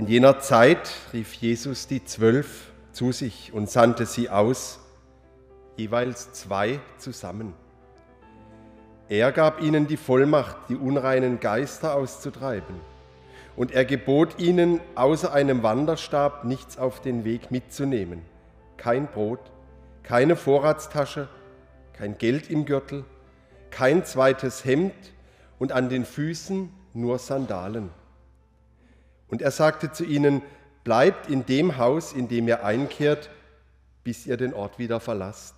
In jener Zeit rief Jesus die Zwölf zu sich und sandte sie aus, jeweils zwei zusammen. Er gab ihnen die Vollmacht, die unreinen Geister auszutreiben. Und er gebot ihnen, außer einem Wanderstab nichts auf den Weg mitzunehmen. Kein Brot, keine Vorratstasche, kein Geld im Gürtel, kein zweites Hemd und an den Füßen nur Sandalen. Und er sagte zu ihnen, bleibt in dem Haus, in dem ihr einkehrt, bis ihr den Ort wieder verlasst.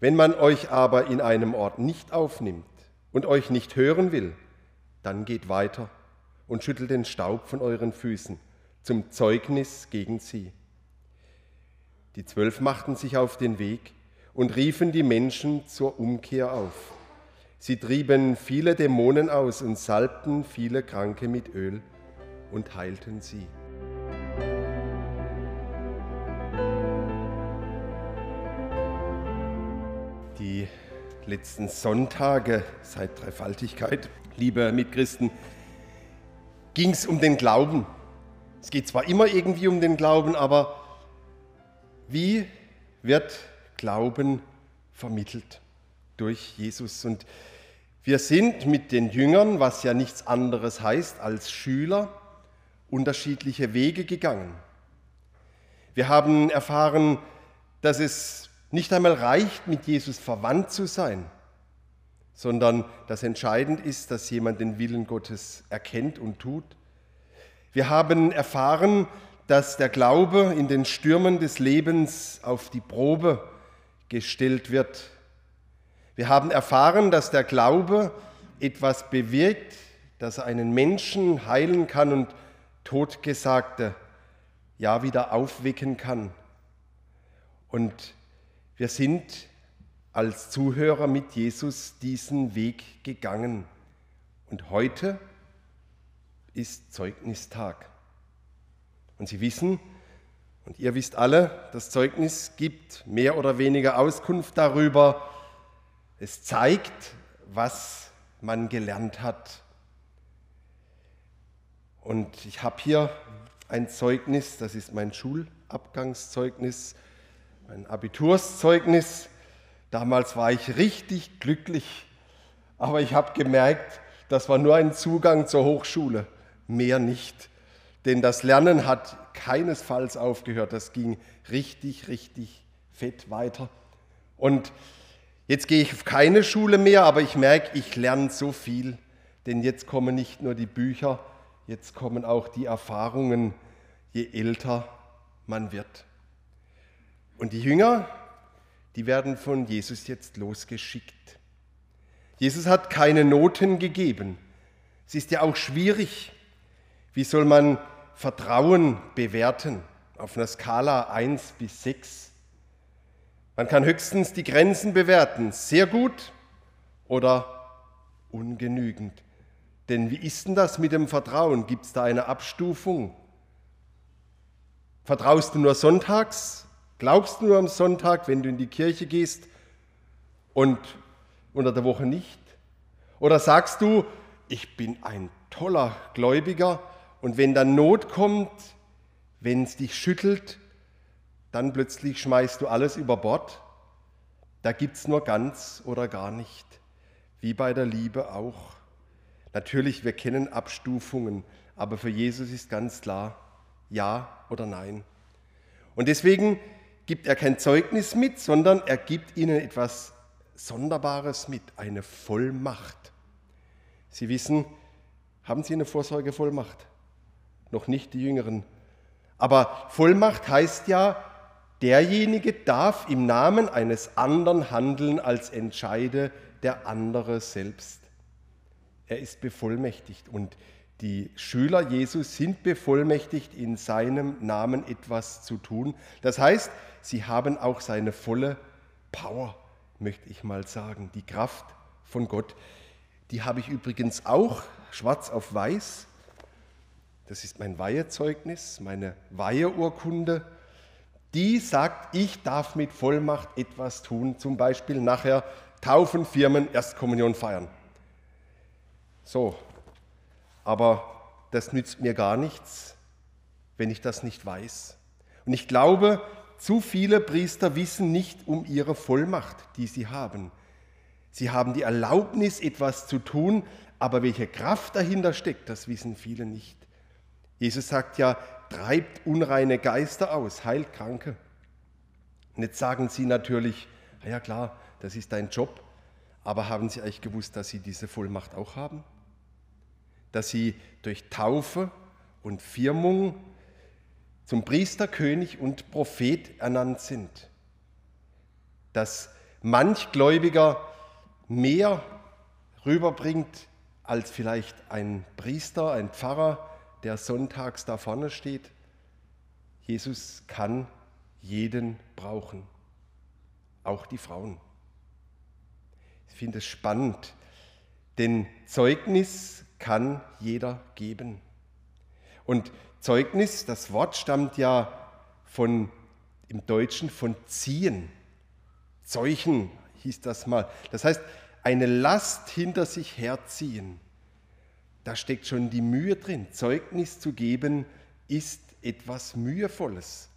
Wenn man euch aber in einem Ort nicht aufnimmt und euch nicht hören will, dann geht weiter und schüttelt den Staub von euren Füßen zum Zeugnis gegen sie. Die Zwölf machten sich auf den Weg und riefen die Menschen zur Umkehr auf. Sie trieben viele Dämonen aus und salbten viele Kranke mit Öl und heilten sie. Die letzten Sonntage seit Dreifaltigkeit, liebe Mitchristen, ging es um den Glauben. Es geht zwar immer irgendwie um den Glauben, aber wie wird Glauben vermittelt durch Jesus? Und wir sind mit den Jüngern, was ja nichts anderes heißt als Schüler, unterschiedliche Wege gegangen. Wir haben erfahren, dass es nicht einmal reicht, mit Jesus verwandt zu sein, sondern dass entscheidend ist, dass jemand den Willen Gottes erkennt und tut. Wir haben erfahren, dass der Glaube in den Stürmen des Lebens auf die Probe gestellt wird. Wir haben erfahren, dass der Glaube etwas bewirkt, dass er einen Menschen heilen kann und Totgesagte ja wieder aufwecken kann. Und wir sind als Zuhörer mit Jesus diesen Weg gegangen. Und heute ist Zeugnistag. Und Sie wissen, und ihr wisst alle, das Zeugnis gibt mehr oder weniger Auskunft darüber. Es zeigt, was man gelernt hat. Und ich habe hier ein Zeugnis, das ist mein Schulabgangszeugnis, mein Abiturszeugnis. Damals war ich richtig glücklich, aber ich habe gemerkt, das war nur ein Zugang zur Hochschule, mehr nicht. Denn das Lernen hat keinesfalls aufgehört, das ging richtig, richtig fett weiter. Und jetzt gehe ich auf keine Schule mehr, aber ich merke, ich lerne so viel, denn jetzt kommen nicht nur die Bücher, jetzt kommen auch die Erfahrungen, je älter man wird. Und die Jünger, die werden von Jesus jetzt losgeschickt. Jesus hat keine Noten gegeben. Es ist ja auch schwierig. Wie soll man Vertrauen bewerten auf einer Skala 1 bis 6? Man kann höchstens die Grenzen bewerten, sehr gut oder ungenügend. Denn wie ist denn das mit dem Vertrauen? Gibt es da eine Abstufung? Vertraust du nur sonntags? Glaubst du nur am Sonntag, wenn du in die Kirche gehst und unter der Woche nicht? Oder sagst du, ich bin ein toller Gläubiger und wenn dann Not kommt, wenn es dich schüttelt, dann plötzlich schmeißt du alles über Bord? Da gibt es nur ganz oder gar nicht, wie bei der Liebe auch. Natürlich, wir kennen Abstufungen, aber für Jesus ist ganz klar, ja oder nein. Und deswegen gibt er kein Zeugnis mit, sondern er gibt ihnen etwas Sonderbares mit, eine Vollmacht. Sie wissen, haben Sie eine Vorsorgevollmacht? Noch nicht die Jüngeren. Aber Vollmacht heißt ja, derjenige darf im Namen eines anderen handeln, als entscheide der andere selbst. Er ist bevollmächtigt und die Schüler Jesus sind bevollmächtigt, in seinem Namen etwas zu tun. Das heißt, sie haben auch seine volle Power, möchte ich mal sagen, die Kraft von Gott. Die habe ich übrigens auch schwarz auf weiß. Das ist mein Weihezeugnis, meine Weiheurkunde. Die sagt, ich darf mit Vollmacht etwas tun, zum Beispiel nachher Taufen, Firmen, Erstkommunion feiern. So, aber das nützt mir gar nichts, wenn ich das nicht weiß. Und ich glaube, zu viele Priester wissen nicht um ihre Vollmacht, die sie haben. Sie haben die Erlaubnis, etwas zu tun, aber welche Kraft dahinter steckt, das wissen viele nicht. Jesus sagt ja, treibt unreine Geister aus, heilt Kranke. Und jetzt sagen sie natürlich, ja klar, das ist dein Job, aber haben Sie eigentlich gewusst, dass Sie diese Vollmacht auch haben? Dass Sie durch Taufe und Firmung zum Priester, König und Prophet ernannt sind. Dass manch Gläubiger mehr rüberbringt als vielleicht ein Priester, ein Pfarrer, der sonntags da vorne steht. Jesus kann jeden brauchen, auch die Frauen. Ich finde es spannend, denn Zeugnis kann jeder geben. Und Zeugnis, das Wort stammt ja von im Deutschen von ziehen. Zeuchen hieß das mal. Das heißt, eine Last hinter sich herziehen. Da steckt schon die Mühe drin. Zeugnis zu geben ist etwas Mühevolles.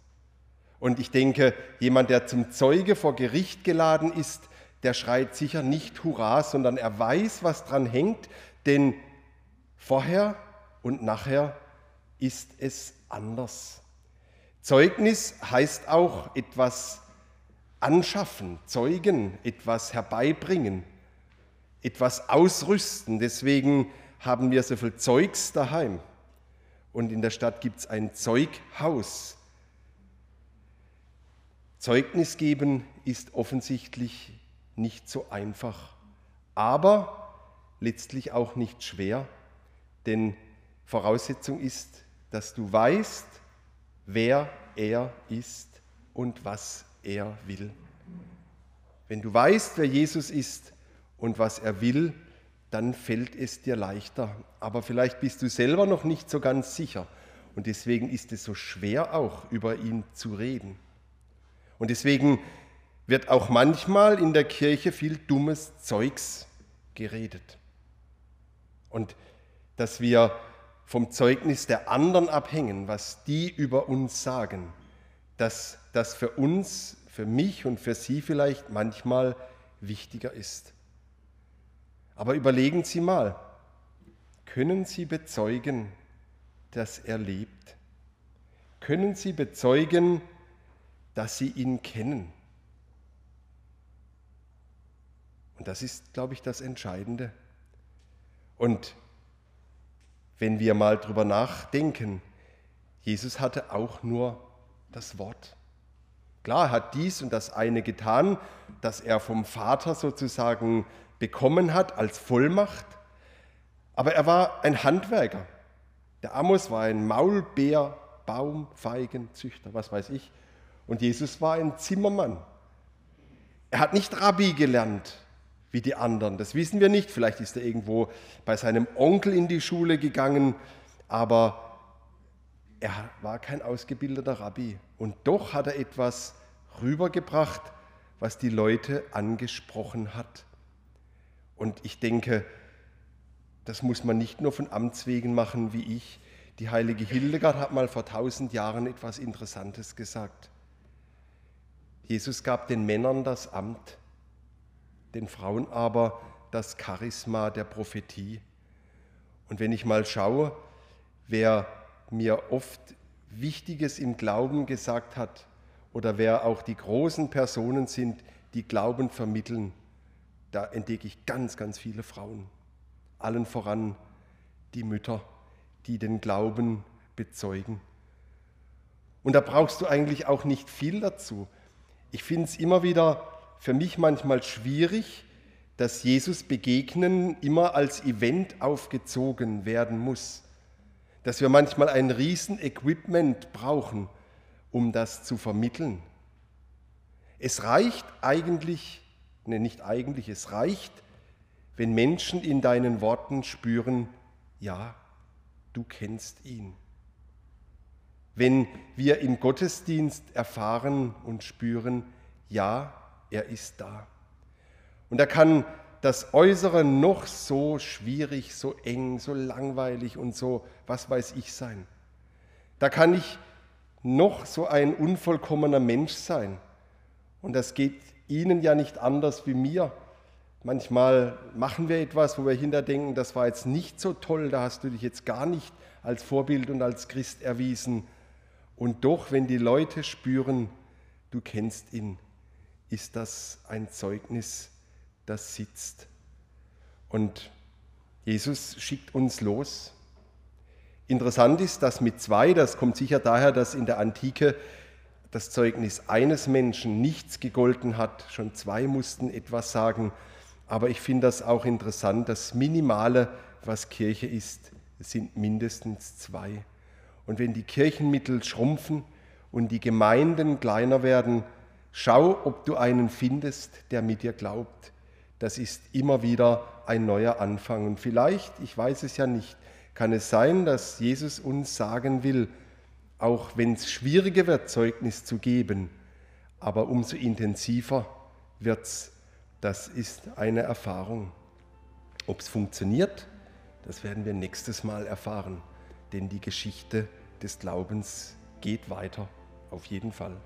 Und ich denke, jemand, der zum Zeuge vor Gericht geladen ist, der schreit sicher nicht Hurra, sondern er weiß, was dran hängt, denn vorher und nachher ist es anders. Zeugnis heißt auch etwas anschaffen, zeugen, etwas herbeibringen, etwas ausrüsten. Deswegen haben wir so viel Zeugs daheim. Und in der Stadt gibt es ein Zeughaus. Zeugnis geben ist offensichtlich nicht so einfach, aber letztlich auch nicht schwer, denn Voraussetzung ist, dass du weißt, wer er ist und was er will. Wenn du weißt, wer Jesus ist und was er will, dann fällt es dir leichter. Aber vielleicht bist du selber noch nicht so ganz sicher. Und deswegen ist es so schwer auch, über ihn zu reden. Und deswegen wird auch manchmal in der Kirche viel dummes Zeugs geredet. Und dass wir vom Zeugnis der anderen abhängen, was die über uns sagen, dass das für uns, für mich und für Sie vielleicht manchmal wichtiger ist. Aber überlegen Sie mal, können Sie bezeugen, dass er lebt? Können Sie bezeugen, dass Sie ihn kennen? Und das ist, glaube ich, das Entscheidende. Und wenn wir mal drüber nachdenken, Jesus hatte auch nur das Wort. Klar, er hat dies und das eine getan, das er vom Vater sozusagen bekommen hat als Vollmacht, aber er war ein Handwerker. Der Amos war ein Maulbeer, Baum, Feigenzüchter, was weiß ich. Und Jesus war ein Zimmermann. Er hat nicht Rabbi gelernt, wie die anderen. Das wissen wir nicht. Vielleicht ist er irgendwo bei seinem Onkel in die Schule gegangen, aber er war kein ausgebildeter Rabbi. Und doch hat er etwas rübergebracht, was die Leute angesprochen hat. Und ich denke, das muss man nicht nur von Amts wegen machen wie ich. Die heilige Hildegard hat mal vor tausend Jahren etwas Interessantes gesagt. Jesus gab den Männern das Amt, den Frauen aber das Charisma der Prophetie. Und wenn ich mal schaue, wer mir oft Wichtiges im Glauben gesagt hat oder wer auch die großen Personen sind, die Glauben vermitteln, da entdecke ich ganz, ganz viele Frauen. Allen voran die Mütter, die den Glauben bezeugen. Und da brauchst du eigentlich auch nicht viel dazu. Ich finde es immer wieder für mich manchmal schwierig, dass Jesus begegnen immer als Event aufgezogen werden muss. Dass wir manchmal ein Riesen-Equipment brauchen, um das zu vermitteln. Es reicht eigentlich, ne, nicht eigentlich, es reicht, wenn Menschen in deinen Worten spüren, ja, du kennst ihn. Wenn wir im Gottesdienst erfahren und spüren, ja, er ist da. Und da kann das Äußere noch so schwierig, so eng, so langweilig und so, was weiß ich sein. Da kann ich noch so ein unvollkommener Mensch sein. Und das geht Ihnen ja nicht anders wie mir. Manchmal machen wir etwas, wo wir hinterdenken, das war jetzt nicht so toll, da hast du dich jetzt gar nicht als Vorbild und als Christ erwiesen. Und doch, wenn die Leute spüren, du kennst ihn, ist das ein Zeugnis, das sitzt. Und Jesus schickt uns los. Interessant ist, dass mit zwei, das kommt sicher daher, dass in der Antike das Zeugnis eines Menschen nichts gegolten hat. Schon zwei mussten etwas sagen. Aber ich finde das auch interessant. Das Minimale, was Kirche ist, sind mindestens zwei. Und wenn die Kirchenmittel schrumpfen und die Gemeinden kleiner werden, schau, ob du einen findest, der mit dir glaubt. Das ist immer wieder ein neuer Anfang. Und vielleicht, ich weiß es ja nicht, kann es sein, dass Jesus uns sagen will, auch wenn es schwieriger wird, Zeugnis zu geben, aber umso intensiver wird es. Das ist eine Erfahrung. Ob es funktioniert, das werden wir nächstes Mal erfahren, denn die Geschichte des Glaubens geht weiter, auf jeden Fall.